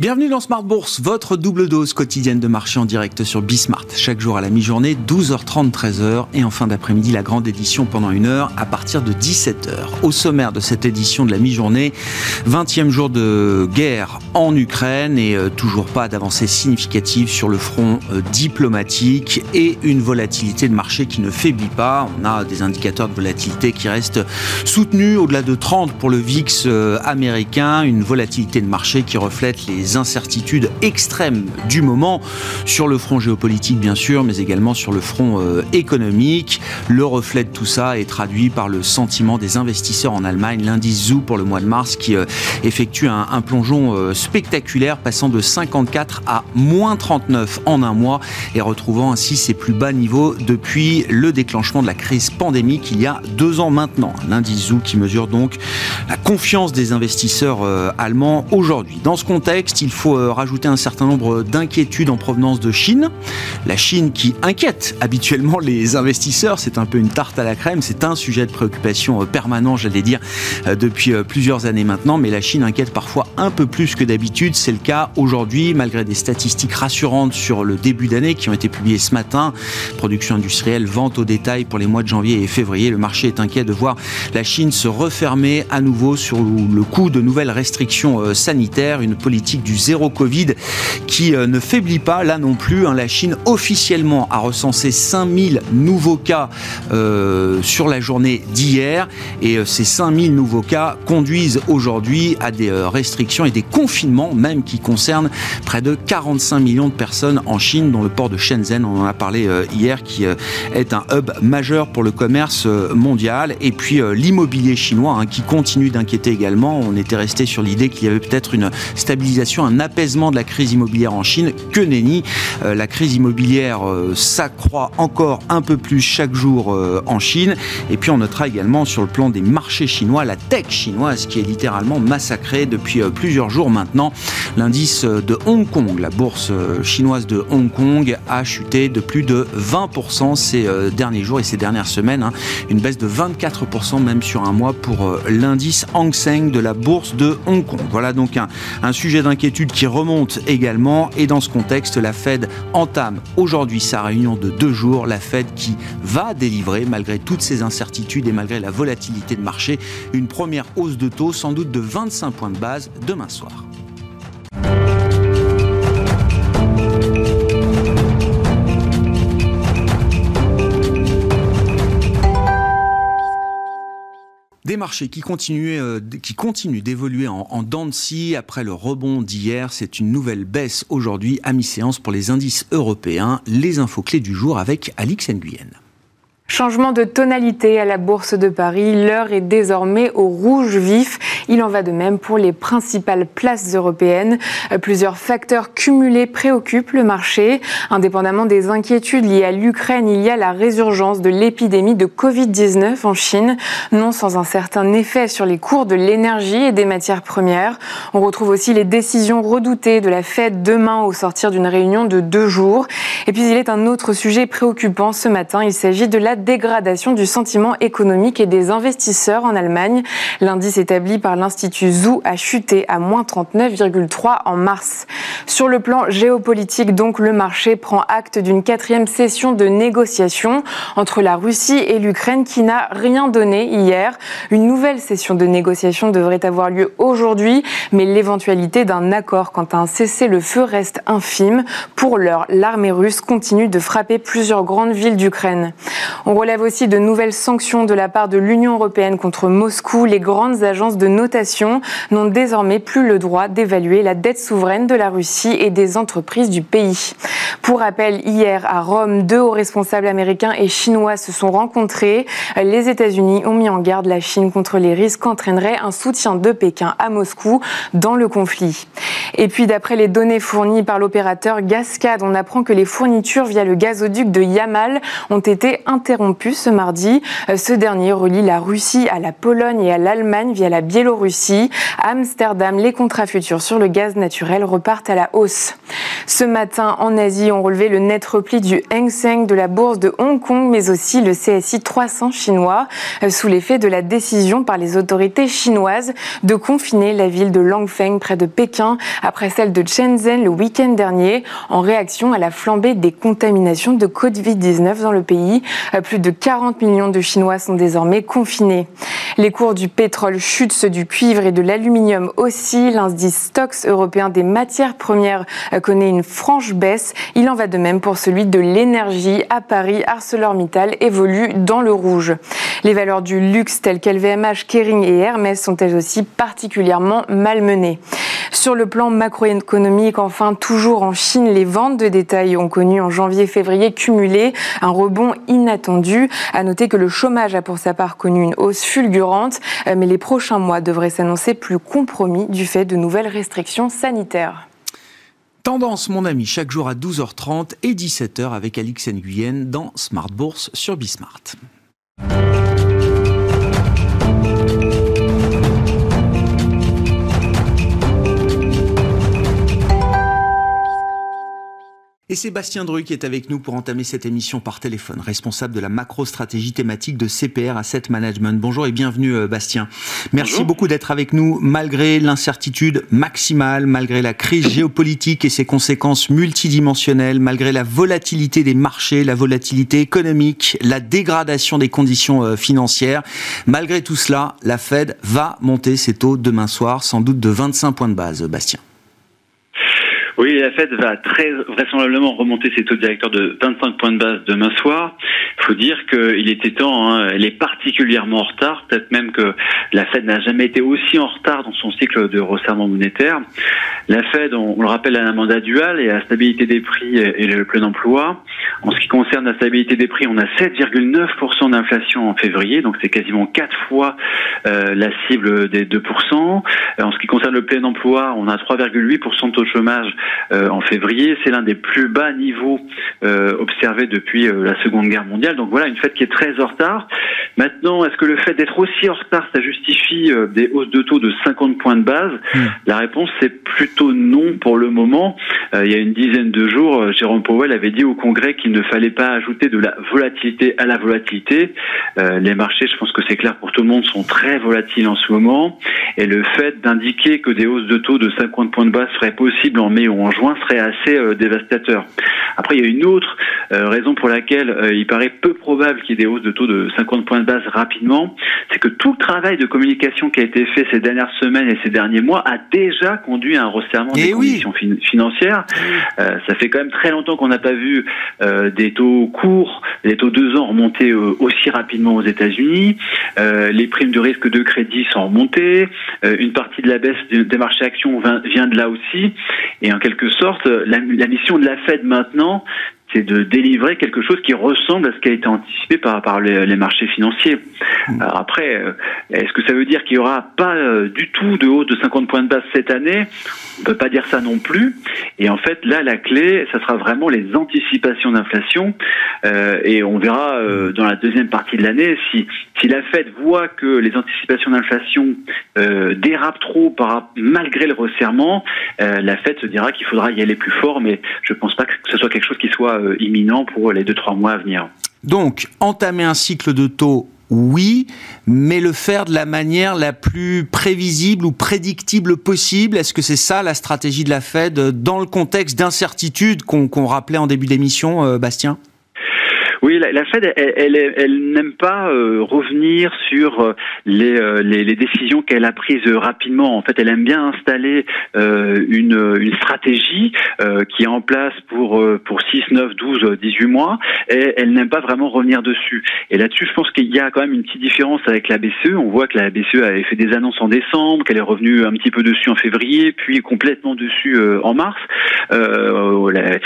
Bienvenue dans Smart Bourse, votre double dose quotidienne de marché en direct sur Bismart. Chaque jour à la mi-journée, 12h30, 13h. Et en fin d'après-midi, la grande édition pendant une heure à partir de 17h. Au sommaire de cette édition de la mi-journée, 20e jour de guerre en Ukraine et euh, toujours pas d'avancée significative sur le front euh, diplomatique et une volatilité de marché qui ne faiblit pas. On a des indicateurs de volatilité qui restent soutenus au-delà de 30 pour le VIX euh, américain. Une volatilité de marché qui reflète les incertitudes extrêmes du moment sur le front géopolitique bien sûr, mais également sur le front euh, économique. Le reflet de tout ça est traduit par le sentiment des investisseurs en Allemagne, l'indice Zoo pour le mois de mars qui euh, effectue un, plongeon euh, spectaculaire passant de 54 à moins 39 en un mois et retrouvant ainsi ses plus bas niveaux depuis le déclenchement de la crise pandémique il y a deux ans maintenant. L'indice Zoo qui mesure donc la confiance des investisseurs allemands aujourd'hui. Dans ce contexte, il faut euh, rajouter un certain nombre d'inquiétudes en provenance de Chine. La Chine qui inquiète habituellement les investisseurs, c'est un peu une tarte à la crème, c'est un sujet de préoccupation euh, permanent, j'allais dire, euh, depuis plusieurs années maintenant, mais la Chine inquiète parfois un peu plus que d'habitude. C'est le cas aujourd'hui, malgré des statistiques rassurantes sur le début d'année qui ont été publiées ce matin. Production industrielle, vente au détail pour les mois de janvier et février. Le marché est inquiet de voir la Chine se refermer à nouveau sur le coup de nouvelles restrictions sanitaires, une politique du zéro Covid qui euh, ne faiblit pas là non plus. Hein. La Chine officiellement a recensé 5000 nouveaux cas euh, sur la journée d'hier et euh, ces 5000 nouveaux cas conduisent aujourd'hui à des restrictions et des confinements même qui concernent près de 45 millions de personnes en Chine dont le port de Shenzhen, on en a parlé hier, qui est un hub majeur pour le commerce mondial et puis l'immobilier chinois hein, qui continue d'inquiéter également. On était resté sur l'idée qu'il y avait peut-être une stabilisation un apaisement de la crise immobilière en Chine. Que nenni, euh, la crise immobilière euh, s'accroît encore un peu plus chaque jour euh, en Chine. Et puis on notera également sur le plan des marchés chinois, la tech chinoise qui est littéralement massacrée depuis plusieurs jours maintenant. L'indice de Hong Kong, la bourse chinoise de Hong Kong, a chuté de plus de 20% ces derniers jours et ces dernières semaines. Hein. Une baisse de 24% même sur un mois pour l'indice Hang Seng de la bourse de Hong Kong. Voilà donc un, un sujet d'inquiétude qui remonte également. Et dans ce contexte, la Fed entame aujourd'hui sa réunion de deux jours. La Fed qui va délivrer, malgré toutes ces incertitudes et malgré la volatilité de marché, une première hausse de taux, sans doute de 25 points de base demain soir. Des marchés qui continuent, euh, qui continuent d'évoluer en, en dents de scie après le rebond d'hier. C'est une nouvelle baisse aujourd'hui à mi-séance pour les indices européens. Les infos clés du jour avec Alix Nguyen. Changement de tonalité à la Bourse de Paris, l'heure est désormais au rouge vif. Il en va de même pour les principales places européennes. Plusieurs facteurs cumulés préoccupent le marché. Indépendamment des inquiétudes liées à l'Ukraine, il y a la résurgence de l'épidémie de Covid-19 en Chine, non sans un certain effet sur les cours de l'énergie et des matières premières. On retrouve aussi les décisions redoutées de la Fed demain au sortir d'une réunion de deux jours. Et puis il est un autre sujet préoccupant ce matin. Il s'agit de la dégradation du sentiment économique et des investisseurs en Allemagne. L'indice établi par l'Institut Zoo a chuté à moins 39,3 en mars. Sur le plan géopolitique, donc, le marché prend acte d'une quatrième session de négociations entre la Russie et l'Ukraine qui n'a rien donné hier. Une nouvelle session de négociations devrait avoir lieu aujourd'hui, mais l'éventualité d'un accord quant à un cessez-le-feu reste infime. Pour l'heure, l'armée russe continue de frapper plusieurs grandes villes d'Ukraine. On relève aussi de nouvelles sanctions de la part de l'Union européenne contre Moscou. Les grandes agences de notation n'ont désormais plus le droit d'évaluer la dette souveraine de la Russie et des entreprises du pays. Pour rappel, hier à Rome, deux hauts responsables américains et chinois se sont rencontrés. Les États-Unis ont mis en garde la Chine contre les risques qu'entraînerait un soutien de Pékin à Moscou dans le conflit. Et puis, d'après les données fournies par l'opérateur Gascade, on apprend que les fournitures via le gazoduc de Yamal ont été interrompues ce mardi. Ce dernier relie la Russie à la Pologne et à l'Allemagne via la Biélorussie. À Amsterdam, les contrats futurs sur le gaz naturel repartent à la hausse. Ce matin, en Asie, on relevé le net repli du Hang Seng de la bourse de Hong Kong, mais aussi le CSI 300 chinois, sous l'effet de la décision par les autorités chinoises de confiner la ville de Langfeng près de Pékin après celle de Shenzhen le week-end dernier en réaction à la flambée des contaminations de Covid-19 dans le pays. Plus de 40 millions de Chinois sont désormais confinés. Les cours du pétrole chutent, ceux du cuivre et de l'aluminium aussi. L'indice Stocks européen des matières premières connaît une franche baisse. Il en va de même pour celui de l'énergie. À Paris, ArcelorMittal évolue dans le rouge. Les valeurs du luxe telles qu'LVMH, Kering et Hermès sont elles aussi particulièrement malmenées. Sur le plan macroéconomique, enfin, toujours en Chine, les ventes de détail ont connu en janvier-février cumulé un rebond inattendu. À noter que le chômage a pour sa part connu une hausse fulgurante, euh, mais les prochains mois devraient s'annoncer plus compromis du fait de nouvelles restrictions sanitaires. Tendance, mon ami, chaque jour à 12h30 et 17h avec Alix Nguyen dans Smart Bourse sur Bismart. Et Sébastien Dru qui est avec nous pour entamer cette émission par téléphone, responsable de la macro-stratégie thématique de CPR Asset Management. Bonjour et bienvenue euh, Bastien. Merci beaucoup d'être avec nous malgré l'incertitude maximale, malgré la crise géopolitique et ses conséquences multidimensionnelles, malgré la volatilité des marchés, la volatilité économique, la dégradation des conditions euh, financières. Malgré tout cela, la Fed va monter ses taux demain soir, sans doute de 25 points de base, Bastien. Oui, la Fed va très vraisemblablement remonter ses taux directeurs de 25 points de base demain soir. Il faut dire qu'il était temps, hein, elle est particulièrement en retard, peut-être même que la Fed n'a jamais été aussi en retard dans son cycle de resserrement monétaire. La Fed, on, le rappelle, a un mandat dual et à la stabilité des prix et le plein emploi. En ce qui concerne la stabilité des prix, on a 7,9% d'inflation en février, donc c'est quasiment quatre fois euh, la cible des 2%. En ce qui concerne le plein emploi, on a 3,8% de taux de chômage en février. C'est l'un des plus bas niveaux euh, observés depuis euh, la Seconde Guerre mondiale. Donc voilà, une fête qui est très en retard. Maintenant, est-ce que le fait d'être aussi en retard, ça justifie des hausses de taux de 50 points de base? Hmm. La réponse, c'est plutôt non pour le moment. il y a une dizaine de jours, Jérôme Powell avait dit au Congrès qu'il ne fallait pas ajouter de la volatilité à la volatilité. les marchés, je pense que c'est clair pour tout le monde, sont très volatiles en ce moment. Et le fait d'indiquer que des hausses de taux de 50 points de base seraient possibles en mai ou en juin serait assez euh, dévastateur. Après, il y a une autre euh, raison pour laquelle euh, il paraît peu probable qu'il y ait des hausses de taux de 50 points de base rapidement, c'est que tout le travail de communication qui a été fait ces dernières semaines et ces derniers mois a déjà conduit à un resserrement des eh conditions financières. ça fait quand même très longtemps qu'on n'a pas vu des taux courts, des taux deux ans remonter aussi rapidement aux États-Unis. les primes de risque de crédit sont remontées. une partie de la baisse des marchés actions vient de là aussi. Et en quelque sorte, la, mission de la Fed maintenant, c'est de délivrer quelque chose qui ressemble à ce qui a été anticipé par, par les, marchés financiers. Mmh. après, euh, est-ce que ça veut dire qu'il n'y aura pas euh, du tout de hausse de 50 points de base cette année? On ne peut pas dire ça non plus. Et en fait, là, la clé, ça sera vraiment les anticipations d'inflation. Euh, et on verra dans la deuxième partie de l'année si, si la Fed voit que les anticipations d'inflation dérapent trop par, malgré le resserrement, la Fed se dira qu'il faudra y aller plus fort. Mais je ne pense pas que ce soit quelque chose qui soit euh, imminent pour les 2-3 mois à venir. Donc, entamer un cycle de taux oui, mais le faire de la manière la plus prévisible ou prédictible possible. Est-ce que c'est ça la stratégie de la Fed dans le contexte d'incertitude qu'on rappelait en début d'émission, euh, Bastien? Oui, la, Fed, elle, elle, n'aime pas euh, revenir sur euh, euh, les, les, décisions qu'elle a prises rapidement. En fait, elle aime bien installer une, une stratégie qui est en place pour pour 6, 9, 12, 18 mois, et elle n'aime pas vraiment revenir dessus. Et là-dessus, je pense qu'il y a quand même une petite différence avec la BCE. On voit que la BCE avait fait des annonces en décembre, qu'elle est revenue un petit peu dessus en février, puis complètement dessus en mars. la,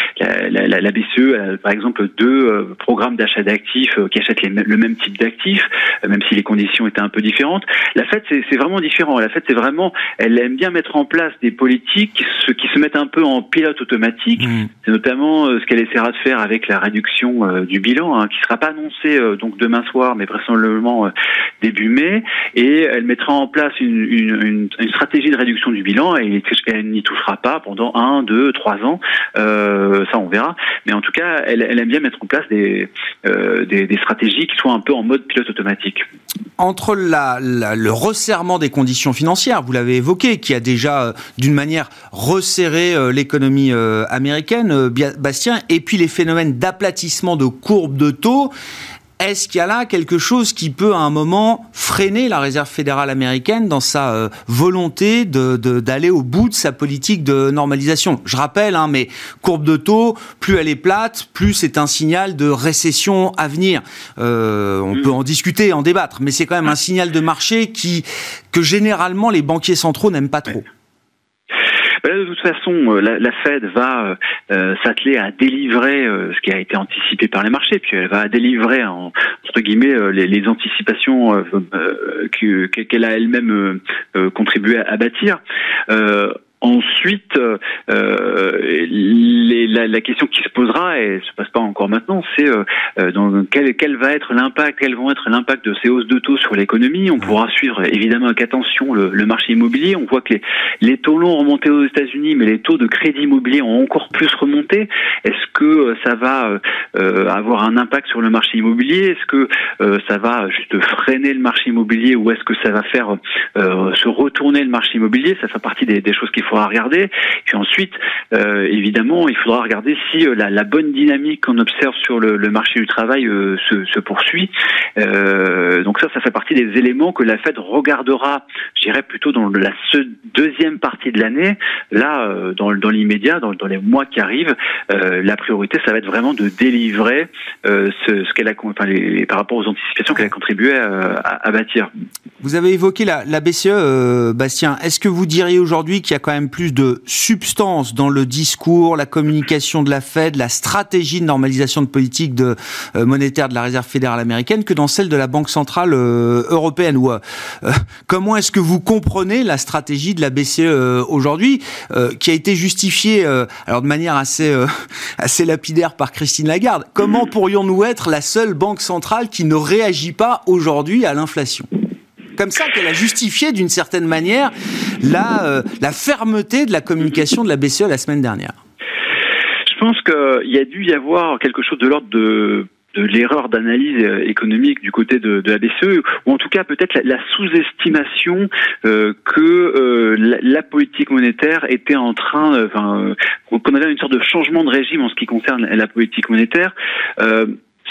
la, la, BCE, a, par exemple, deux programmes d'achat d'actifs qui achètent le même type d'actifs, même si les conditions étaient un peu différentes. La Fed, c'est vraiment différent. La Fed, c'est vraiment, elle aime bien mettre en place des politiques qui se mettent un peu en pilote automatique. Mmh. C'est notamment ce qu'elle essaiera de faire avec la réduction du bilan, hein, qui sera pas annoncé donc demain soir, mais vraisemblablement début mai. Et elle mettra en place une, une, une stratégie de réduction du bilan et elle n'y touchera pas pendant un, deux, trois ans. Euh, ça, on verra. Mais en tout cas, elle, elle aime bien mettre en place des, euh, des, stratégies qui soient un peu en mode pilote automatique. Entre le resserrement des conditions financières, vous l'avez évoqué, qui a déjà euh, d'une manière resserré euh, l'économie américaine, Bastien, et puis les phénomènes d'aplatissement de courbes de taux, est-ce qu'il y a là quelque chose qui peut à un moment freiner la Réserve fédérale américaine dans sa euh, volonté d'aller au bout de sa politique de normalisation? Je rappelle, hein, mais courbe de taux, plus elle est plate, plus c'est un signal de récession à venir. Euh, on peut en discuter, en débattre, mais c'est quand même un signal de marché qui que généralement les banquiers centraux n'aiment pas trop. De toute façon, euh, la, Fed va euh, euh, s'atteler à délivrer ce qui a été anticipé par les marchés, puis elle va délivrer en, entre guillemets les, anticipations qu'elle a elle-même contribué à, bâtir. Ensuite, euh, les, la, la, question qui se posera, et se passe pas encore maintenant, c'est euh, dans quel, quel, va être l'impact, quels vont être l'impact de ces hausses de taux sur l'économie. On pourra suivre évidemment avec attention le, le marché immobilier. On voit que les, les taux longs ont remonté aux États-Unis, mais les taux de crédit immobilier ont encore plus remonté. Est-ce que euh, ça va euh, avoir un impact sur le marché immobilier? Est-ce que euh, ça va juste freiner le marché immobilier ou est-ce que ça va faire se retourner le marché immobilier? Ça fait partie des, des choses qu'il faut faudra regarder. Puis ensuite, euh, évidemment, il faudra regarder si euh, la, bonne dynamique qu'on observe sur le, marché du travail euh, se, poursuit. Donc ça, ça fait partie des éléments que la Fed regardera, je dirais plutôt dans la deuxième partie de l'année. Là, dans, dans l'immédiat, dans, les mois qui arrivent, la priorité, ça va être vraiment de délivrer ce, qu'elle a, par rapport aux anticipations qu'elle a contribué à, bâtir. Vous avez évoqué la BCE, Bastien. Est-ce que vous diriez aujourd'hui qu'il y a quand même plus de substance dans le discours, la communication de la Fed, la stratégie de normalisation de politique euh, monétaire de la Réserve fédérale américaine que dans celle de la Banque centrale euh, européenne. Ou, euh, comment est-ce que vous comprenez la stratégie de la BCE aujourd'hui, qui a été justifiée, alors de manière assez assez lapidaire par Christine Lagarde? Comment pourrions-nous être la seule banque centrale qui ne réagit pas aujourd'hui à l'inflation? Comme ça qu'elle a justifié d'une certaine manière la, euh, fermeté de la communication de la BCE la semaine dernière. Je pense qu'il y a dû y avoir quelque chose de l'ordre de l'erreur d'analyse économique du côté de, la BCE, ou en tout cas peut-être la, sous-estimation euh, que euh, la, politique monétaire était en train, qu'on avait une sorte de changement de régime en ce qui concerne la politique monétaire.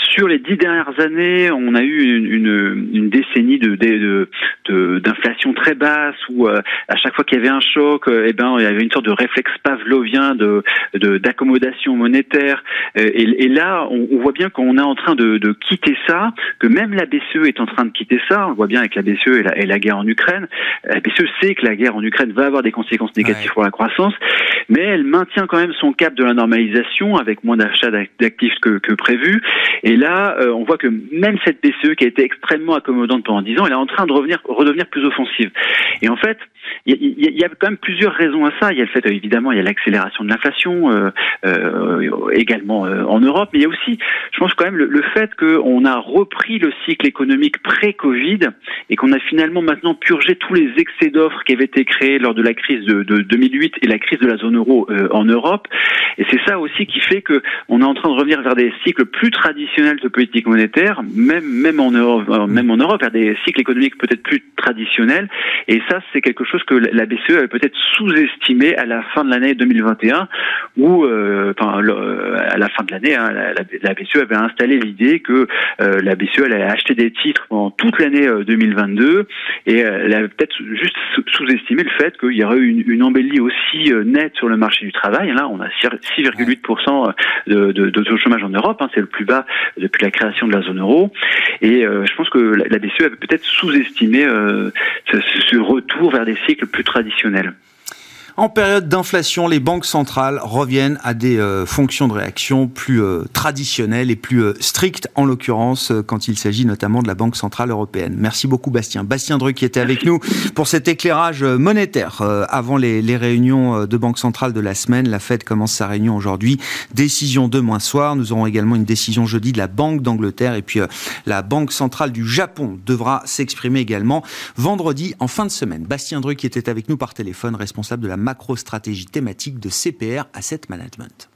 Sur les dix dernières années, on a eu une, une, une décennie de, de, d'inflation très basse où euh, à chaque fois qu'il y avait un choc, euh, eh ben il y avait une sorte de réflexe pavlovien de, d'accommodation monétaire. Euh, et, et là, on, on, voit bien qu'on est en train de, de, quitter ça, que même la BCE est en train de quitter ça. On le voit bien avec la BCE et la, et la guerre en Ukraine. La BCE sait que la guerre en Ukraine va avoir des conséquences négatives pour la croissance, mais elle maintient quand même son cap de la normalisation avec moins d'achats d'actifs que, que prévu. Et là, euh, on voit que même cette BCE qui a été extrêmement accommodante pendant 10 ans, elle est en train de revenir, redevenir plus offensive. Et en fait, il y, a quand même plusieurs raisons à ça. Il y a le fait, évidemment, il y a l'accélération de l'inflation euh, euh, également euh, en Europe, mais il y a aussi, je pense quand même, le, fait qu'on a repris le cycle économique pré-Covid et qu'on a finalement maintenant purgé tous les excès d'offres qui avaient été créés lors de la crise de, de 2008 et la crise de la zone euro euh, en Europe. Et c'est ça aussi qui fait que on est en train de revenir vers des cycles plus traditionnels de politique monétaire, même même en Europe, euh, même en Europe, vers des cycles économiques peut-être plus traditionnels. Et ça, c'est quelque chose que la BCE avait peut-être sous-estimé à la fin de l'année 2021, où, euh, enfin, à la fin de l'année, hein, la, BCE avait installé l'idée que euh, la BCE allait acheter des titres pendant toute l'année 2022, et elle avait peut-être juste sous-estimé le fait qu'il y aurait une, une embellie aussi nette sur le marché du travail. Là, on a 6,8% de, de chômage en Europe, hein, c'est le plus bas depuis la création de la zone euro. Et euh, je pense que la, BCE avait peut-être sous-estimé euh, ce, retour vers des cycles plus traditionnels. En période d'inflation, les banques centrales reviennent à des euh, fonctions de réaction plus euh, traditionnelles et plus euh, strictes, en l'occurrence quand il s'agit notamment de la Banque centrale européenne. Merci beaucoup Bastien. Bastien Druc qui était avec nous pour cet éclairage monétaire avant les, réunions de Banque centrale de la semaine. La Fed commence sa réunion aujourd'hui. Décision demain soir. Nous aurons également une décision jeudi de la Banque d'Angleterre et puis la Banque centrale du Japon devra s'exprimer également vendredi en fin de semaine. Bastien Druc qui était avec nous par téléphone, responsable de la macro-stratégie thématique de CPR Asset Management.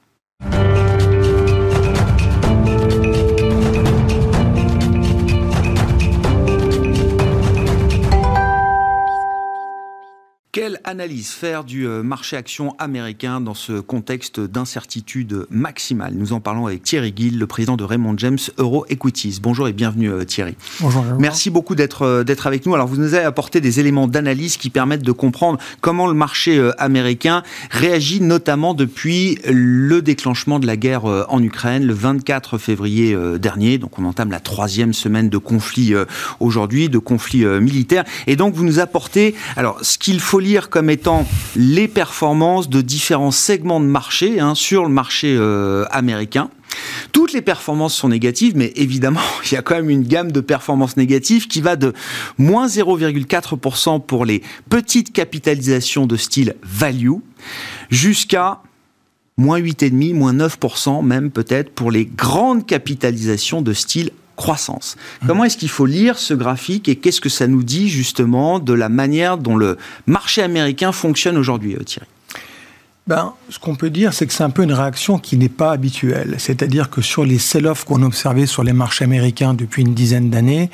Quelle analyse faire du euh, marché action américain dans ce contexte d'incertitude maximale? Nous en parlons avec Thierry Gill, le président de Raymond James Euro Equities. Bonjour et bienvenue euh, Thierry. Bonjour. Merci beaucoup d'être euh, d'être avec nous. Alors vous nous avez apporté des éléments d'analyse qui permettent de comprendre comment le marché américain réagit notamment depuis le déclenchement de la guerre en Ukraine le 24 février dernier. Donc on entame la troisième semaine de conflit aujourd'hui, de conflit militaire. Et donc vous nous apportez alors ce qu'il faut comme étant les performances de différents segments de marché hein, sur le marché euh, américain. Toutes les performances sont négatives, mais évidemment, il y a quand même une gamme de performances négatives qui va de moins 0,4% pour les petites capitalisations de style value jusqu'à moins 8,5, moins 9% même peut-être pour les grandes capitalisations de style croissance. Comment est-ce qu'il faut lire ce graphique et qu'est-ce que ça nous dit justement de la manière dont le marché américain fonctionne aujourd'hui, euh, Thierry? Ben, ce qu'on peut dire, c'est que c'est un peu une réaction qui n'est pas habituelle. C'est-à-dire que sur les sell-offs qu'on a observés sur les marchés américains depuis une dizaine d'années,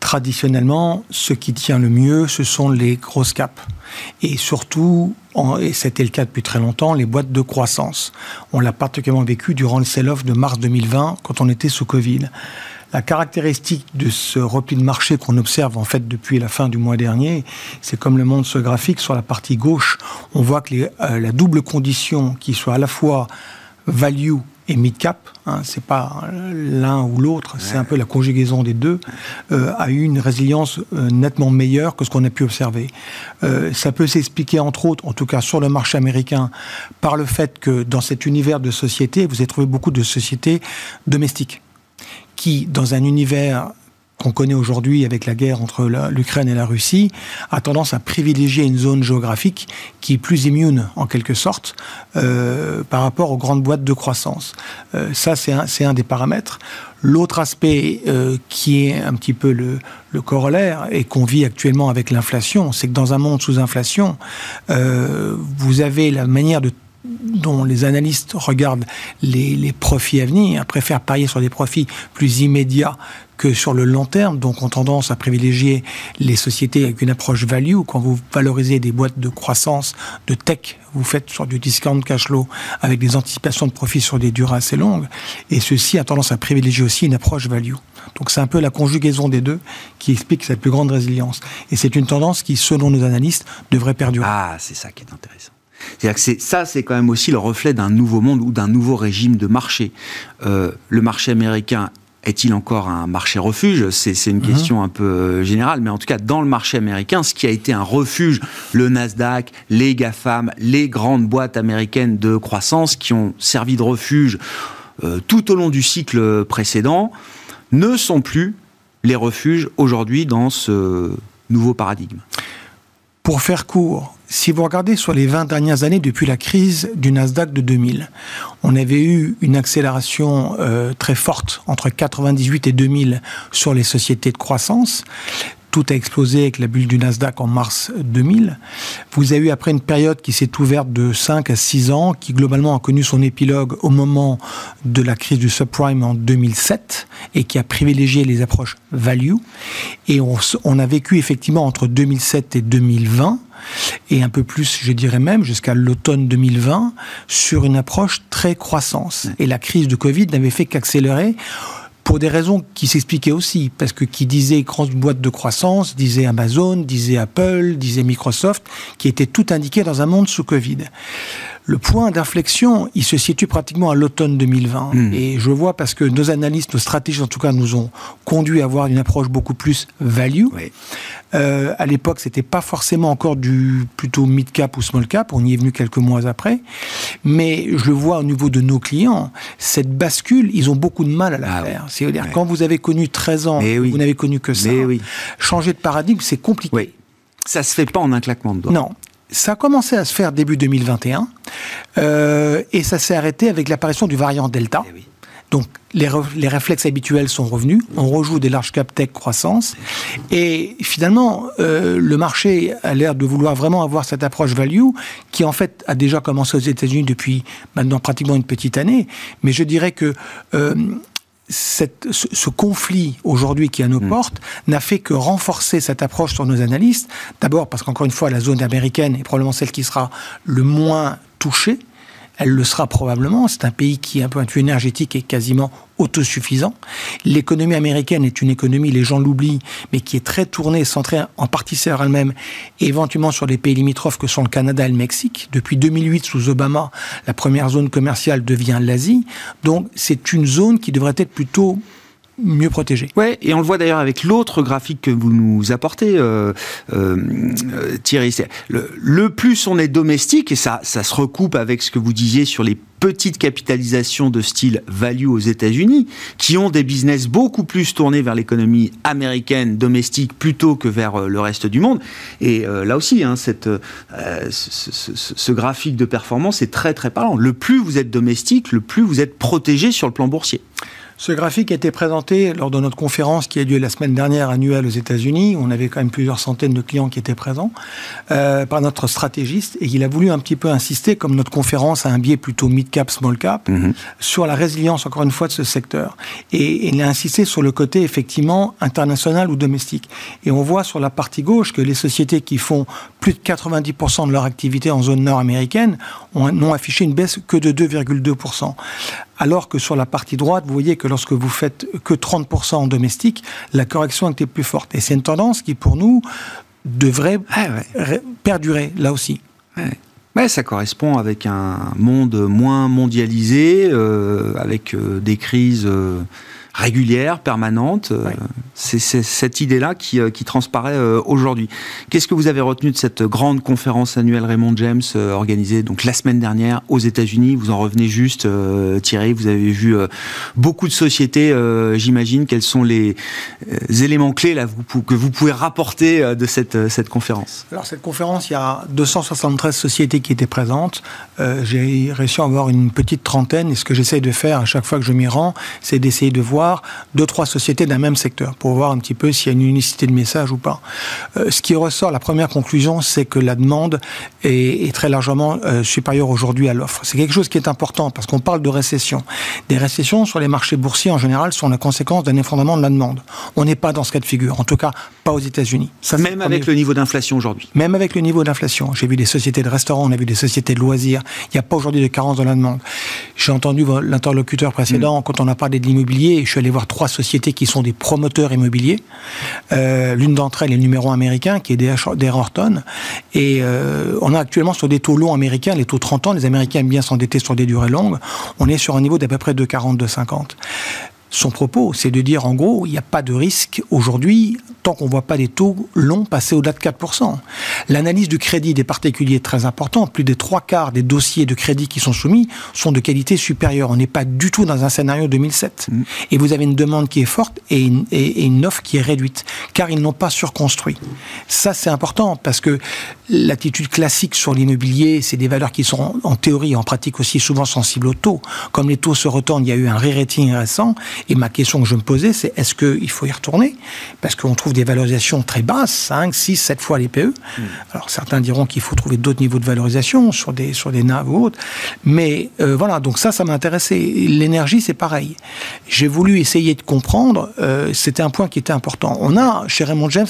traditionnellement, ce qui tient le mieux, ce sont les grosses caps. Et surtout, et c'était le cas depuis très longtemps, les boîtes de croissance. On l'a particulièrement vécu durant le sell-off de mars 2020, quand on était sous Covid. La caractéristique de ce repli de marché qu'on observe en fait depuis la fin du mois dernier, c'est comme le montre ce graphique sur la partie gauche, on voit que euh, la double condition qui soit à la fois value et mid-cap, hein, c'est pas l'un ou l'autre, c'est un peu la conjugaison des deux, euh, a eu une résilience euh, nettement meilleure que ce qu'on a pu observer. ça peut s'expliquer entre autres, en tout cas sur le marché américain, par le fait que dans cet univers de sociétés, vous avez trouvé beaucoup de sociétés domestiques qui, dans un univers qu'on connaît aujourd'hui avec la guerre entre l'Ukraine et la Russie, a tendance à privilégier une zone géographique qui est plus immune, en quelque sorte, euh, par rapport aux grandes boîtes de croissance. Euh, ça, c'est un, des paramètres. L'autre aspect euh, qui est un petit peu le, le corollaire et qu'on vit actuellement avec l'inflation, c'est que dans un monde sous inflation, vous avez la manière de dont les analystes regardent les, profits à venir, préfèrent parier sur des profits plus immédiats que sur le long terme, donc ont tendance à privilégier les sociétés avec une approche value. Quand vous valorisez des boîtes de croissance, de tech, vous faites sur du discount cash flow avec des anticipations de profits sur des durées assez longues. Et ceci a tendance à privilégier aussi une approche value. Donc c'est un peu la conjugaison des deux qui explique cette plus grande résilience. Et c'est une tendance qui, selon nos analystes, devrait perdurer. Ah, c'est ça qui est intéressant. C'est-à-dire que ça, c'est quand même aussi le reflet d'un nouveau monde ou d'un nouveau régime de marché. Euh, le marché américain est-il encore un marché refuge? C'est une mhm. question un peu euh, générale, mais en tout cas, dans le marché américain, ce qui a été un refuge, le Nasdaq, les GAFAM, les grandes boîtes américaines de croissance qui ont servi de refuge euh, tout au long du cycle précédent, ne sont plus les refuges aujourd'hui dans ce nouveau paradigme. Pour faire court, si vous regardez sur les 20 dernières années depuis la crise du Nasdaq de 2000, on avait eu une accélération euh, très forte entre 98 et 2000 sur les sociétés de croissance tout a explosé avec la bulle du Nasdaq en mars 2000. Vous avez eu après une période qui s'est ouverte de 5 à 6 ans, qui globalement a connu son épilogue au moment de la crise du subprime en 2007 et qui a privilégié les approches value. Et on, on a vécu effectivement entre 2007 et 2020 et un peu plus, je dirais même, jusqu'à l'automne 2020, sur une approche très croissance. Et la crise de Covid n'avait fait qu'accélérer pour des raisons qui s'expliquaient aussi, parce que qui disait grande boîte de croissance, disait Amazon, disait Apple, disait Microsoft, qui étaient tout indiqués dans un monde sous Covid. Le point d'inflexion, il se situe pratiquement à l'automne 2020. Hmm. Et je vois parce que nos analystes, nos stratégistes en tout cas, nous ont conduit à avoir une approche beaucoup plus value. Euh, à l'époque, c'était pas forcément encore du plutôt mid cap ou small cap. On y est venu quelques mois après. Mais je le vois au niveau de nos clients, cette bascule, ils ont beaucoup de mal à la ah faire. C'est-à-dire, quand vous avez connu 13 ans, vous n'avez connu que ça, changer de paradigme, c'est compliqué. Oui. Ça se fait pas en un claquement de doigts. Non. Ça a commencé à se faire début 2021 euh, et ça s'est arrêté avec l'apparition du variant Delta. Eh Donc les, réflexes habituels sont revenus, on rejoue des large cap tech croissance, et finalement euh, le marché a l'air de vouloir vraiment avoir cette approche value qui en fait a déjà commencé aux États-Unis depuis maintenant pratiquement une petite année, mais je dirais que euh, cette, ce, conflit aujourd'hui qui est à nos mm. portes n'a fait que renforcer cette approche sur nos analystes. D'abord parce qu'encore une fois, la zone américaine est probablement celle qui sera le moins touchée elle le sera probablement. C'est un pays qui, un point de vue énergétique, est quasiment autosuffisant. L'économie américaine est une économie, les gens l'oublient, mais qui est très tournée, centrée en partie sur elle-même, éventuellement sur les pays limitrophes que sont le Canada et le Mexique. Depuis 2008, sous Obama, la première zone commerciale devient l'Asie. Donc, c'est une zone qui devrait être plutôt mieux protégé. Ouais, et on le voit d'ailleurs avec l'autre graphique que vous nous apportez, euh, euh, Thierry. Le, plus on est domestique, et ça, ça se recoupe avec ce que vous disiez sur les petites capitalisations de style value aux États-Unis, qui ont des business beaucoup plus tournés vers l'économie américaine domestique plutôt que vers euh, le reste du monde. Et euh, là aussi, hein, cette, euh, ce, ce, ce, graphique de performance est très très parlant. Le plus vous êtes domestique, le plus vous êtes protégé sur le plan boursier. Ce graphique a été présenté lors de notre conférence qui a lieu la semaine dernière annuelle aux États-Unis. On avait quand même plusieurs centaines de clients qui étaient présents euh, par notre stratégiste et il a voulu un petit peu insister, comme notre conférence a un biais plutôt mid-cap, small-cap, mhm. sur la résilience encore une fois de ce secteur. Et, il a insisté sur le côté effectivement international ou domestique. Et on voit sur la partie gauche que les sociétés qui font plus de 90% de leur activité en zone nord-américaine n'ont affiché une baisse que de 2,2% alors que sur la partie droite, vous voyez que lorsque vous faites que 30% en domestique, la correction était plus forte. Et c'est une tendance qui, pour nous, devrait ah perdurer là aussi. Ouais. ça correspond avec un monde moins mondialisé, euh, avec euh, des crises. Euh, régulière, permanente. Euh, c'est cette idée-là qui, euh, qui, transparaît euh, aujourd'hui. Qu'est-ce que vous avez retenu de cette grande conférence annuelle Raymond James organisée donc la semaine dernière aux États-Unis? Vous en revenez juste, Thierry. Vous avez vu beaucoup de sociétés. J'imagine quels sont les éléments clés là que vous pouvez rapporter de cette, cette conférence? Alors cette conférence, il y a 273 sociétés qui étaient présentes. J'ai réussi à avoir une petite trentaine. Et ce que j'essaye de faire à chaque fois que je m'y rends, c'est d'essayer de voir deux, trois sociétés d'un même secteur pour voir un petit peu s'il y a une unicité de message ou pas. Euh, ce qui ressort, la première conclusion, c'est que la demande est, très largement euh, supérieure aujourd'hui à l'offre. C'est quelque chose qui est important parce qu'on parle de récession. Des récessions sur les marchés boursiers en général sont la conséquence d'un effondrement de la demande. On n'est pas dans ce cas de figure, en tout cas pas aux États-Unis. Même avec le niveau d'inflation aujourd'hui. Même avec le niveau d'inflation. J'ai vu des sociétés de restaurants, on a vu des sociétés de loisirs. Il n'y a pas aujourd'hui de carence de la demande. J'ai entendu l'interlocuteur précédent mm. quand on a parlé de l'immobilier je suis allé voir trois sociétés qui sont des promoteurs immobiliers. Euh, l'une d'entre elles est le numéro américain, qui est DR Horton. Et euh, on est actuellement sur des taux longs américains, les taux 30 ans. Les Américains aiment bien s'endetter sur des durées longues. On est sur un niveau d'à peu près de 40, 50. Son propos, c'est de dire en gros, il n'y a pas de risque aujourd'hui qu'on ne voit pas des taux longs passer au-delà de 4%. L'analyse du crédit des particuliers est très importante. Plus des trois quarts des dossiers de crédit qui sont soumis sont de qualité supérieure. On n'est pas du tout dans un scénario 2007. Mm. Et vous avez une demande qui est forte et une, et une offre qui est réduite, car ils n'ont pas surconstruit. Ça, c'est important parce que l'attitude classique sur l'immobilier, c'est des valeurs qui sont en théorie et en pratique aussi souvent sensibles aux taux. Comme les taux se retournent, il y a eu un re-rating récent et ma question que je me posais, c'est est-ce qu'il faut y retourner? Parce qu'on trouve des valorisations très basses, 5, 6, 7 fois les PE. Hmm. Alors certains diront qu'il faut trouver d'autres niveaux de valorisation sur des, sur des naves ou autres. Mais euh, voilà, donc ça, ça m'a intéressé. L'énergie, c'est pareil. J'ai voulu essayer de comprendre, euh, c'était un point qui était important. On a chez Raymond James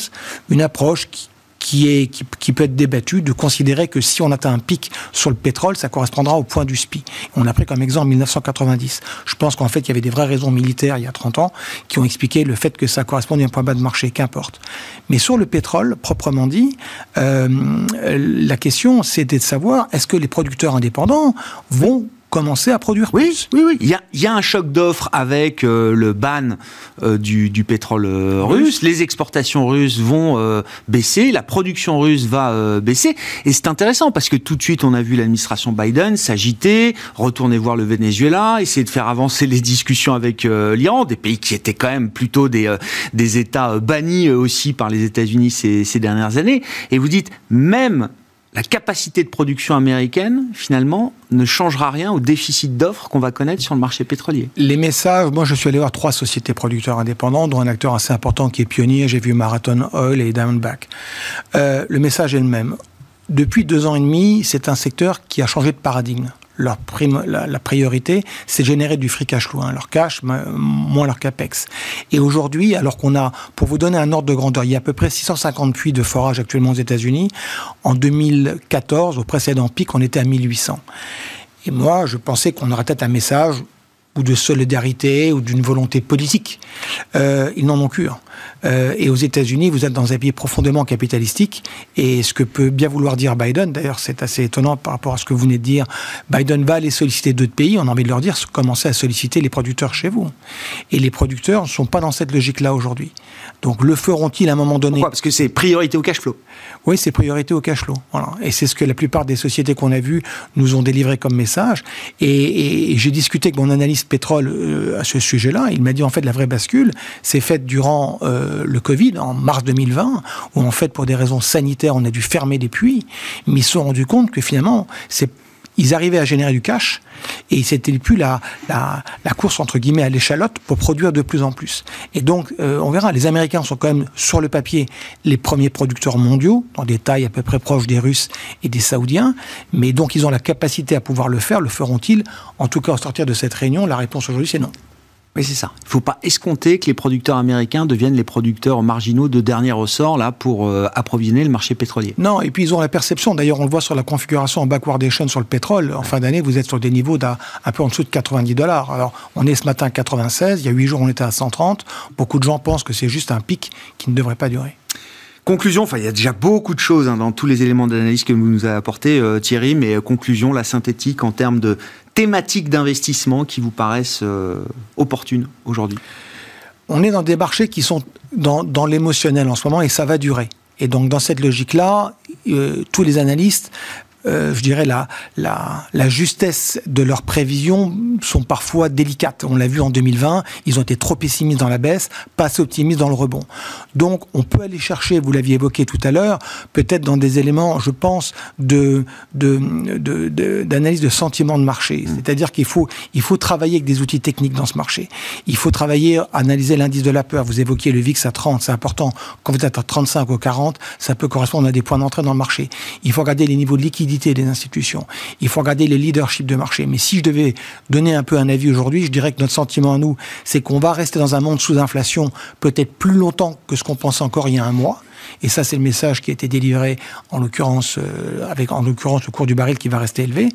une approche qui, qui, est, qui, peut être débattu, de considérer que si on atteint un pic sur le pétrole, ça correspondra au point du SPI. On a pris comme exemple 1990. Je pense qu'en fait, il y avait des vraies raisons militaires il y a 30 ans qui ont expliqué le fait que ça correspondait à un point bas de marché, qu'importe. Mais sur le pétrole, proprement dit, euh, la question, c'était de savoir est-ce que les producteurs indépendants vont commencer à produire oui, plus. Oui, oui, il y a, il y a un choc d'offres avec euh, le ban euh, du, du, pétrole euh, russe. Les exportations russes vont baisser, la production russe va baisser. Et c'est intéressant parce que tout de suite, on a vu l'administration Biden s'agiter, retourner voir le Venezuela, essayer de faire avancer les discussions avec l'Iran, des pays qui étaient quand même plutôt des, des États bannis aussi par les États-Unis ces, ces dernières années. Et vous dites, même la capacité de production américaine, finalement, ne changera rien au déficit d'offres qu'on va connaître sur le marché pétrolier. Les messages, moi je suis allé voir trois sociétés producteurs indépendants, dont un acteur assez important qui est pionnier, j'ai vu Marathon Oil et Diamondback. Euh, le message est le même. Depuis deux ans et demi, c'est un secteur qui a changé de paradigme leur la, priorité, c'est générer du free cash flow, leur cash moins leur capex. Et aujourd'hui, alors qu'on a, pour vous donner un ordre de grandeur, il y a à peu près 650 puits de forage actuellement aux États-Unis. En 2014, au précédent pic, on était à 1800. Et moi, je pensais qu'on aurait peut-être un message ou de solidarité ou d'une volonté politique. Euh, ils n'en ont qu'une. Euh, et aux États-Unis, vous êtes dans un pays profondément capitalistique. Et ce que peut bien vouloir dire Biden, d'ailleurs, c'est assez étonnant par rapport à ce que vous venez de dire. Biden va aller solliciter d'autres pays. On a envie de leur dire commencez à solliciter les producteurs chez vous. Et les producteurs ne sont pas dans cette logique-là aujourd'hui. Donc le feront-ils à un moment donné? Pourquoi? Parce que c'est priorité au cash flow. Oui, c'est priorité au cash flow. Voilà. Et c'est ce que la plupart des sociétés qu'on a vues nous ont délivré comme message. Et, j'ai discuté avec mon analyste pétrole euh, à ce sujet-là. Il m'a dit en fait la vraie bascule, c'est faite durant euh, le Covid, en mars 2020, où en fait pour des raisons sanitaires on a dû fermer des puits, mais ils se sont rendus compte que finalement c'est ils arrivaient à générer du cash et c'était plus la, course entre guillemets à l'échalote pour produire de plus en plus. Et donc, euh, on verra, les Américains sont quand même sur le papier les premiers producteurs mondiaux, dans des tailles à peu près proches des Russes et des Saoudiens, mais donc ils ont la capacité à pouvoir le faire, le feront-ils? En tout cas, au sortir de cette réunion, la réponse aujourd'hui c'est non. Oui, c'est ça. Il ne faut pas escompter que les producteurs américains deviennent les producteurs marginaux de dernier ressort là pour euh, approvisionner le marché pétrolier. Non, et puis ils ont la perception, d'ailleurs on le voit sur la configuration en backwardation sur le pétrole, en fin d'année vous êtes sur des niveaux d'un un peu en dessous de 90 dollars. Alors on est ce matin à 96, il y a 8 jours on était à 130. Beaucoup de gens pensent que c'est juste un pic qui ne devrait pas durer. Conclusion, enfin il y a déjà beaucoup de choses hein, dans tous les éléments d'analyse que vous nous avez apportés euh, Thierry, mais euh, conclusion, la synthétique en termes de thématiques d'investissement qui vous paraissent euh, opportunes aujourd'hui? On est dans des marchés qui sont dans, dans l'émotionnel en ce moment et ça va durer. Et donc dans cette logique-là, tous les analystes euh, je dirais, la, la, la, justesse de leurs prévisions sont parfois délicates. On l'a vu en 2020, ils ont été trop pessimistes dans la baisse, pas assez optimistes dans le rebond. Donc, on peut aller chercher, vous l'aviez évoqué tout à l'heure, peut-être dans des éléments, je pense, d'analyse de, de, de, de sentiment de marché. Mmh. C'est-à-dire qu'il faut, il faut travailler avec des outils techniques dans ce marché. Il faut travailler, analyser l'indice de la peur. Vous évoquiez le VIX à 30, c'est important. Quand vous êtes à 35 ou 40, ça peut correspondre à des points d'entrée dans le marché. Il faut regarder les niveaux de liquidité des institutions. Il faut regarder les leaderships de marché. Mais si je devais donner un peu un avis aujourd'hui, je dirais que notre sentiment à nous, c'est qu'on va rester dans un monde sous inflation peut-être plus longtemps que ce qu'on pensait encore il y a un mois. Et ça, c'est le message qui a été délivré, en l'occurrence, euh, avec en l'occurrence le cours du baril qui va rester élevé.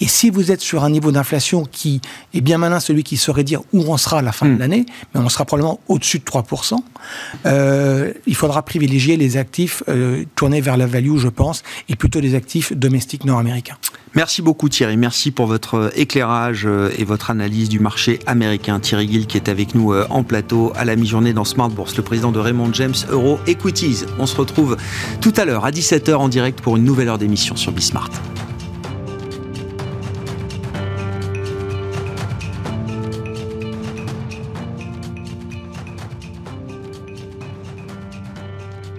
Et si vous êtes sur un niveau d'inflation qui est bien malin, celui qui saurait dire où on sera à la fin de hmm. l'année, mais on sera probablement au-dessus de 3%, euh, il faudra privilégier les actifs euh, tournés vers la value, je pense, et plutôt les actifs domestiques nord-américains. Merci beaucoup Thierry, merci pour votre éclairage et votre analyse du marché américain. Thierry Gill qui est avec nous en plateau à la mi-journée dans Smart Bourse, le président de Raymond James Euro Equities. On se retrouve tout à l'heure à 17h en direct pour une nouvelle heure d'émission sur Bismart.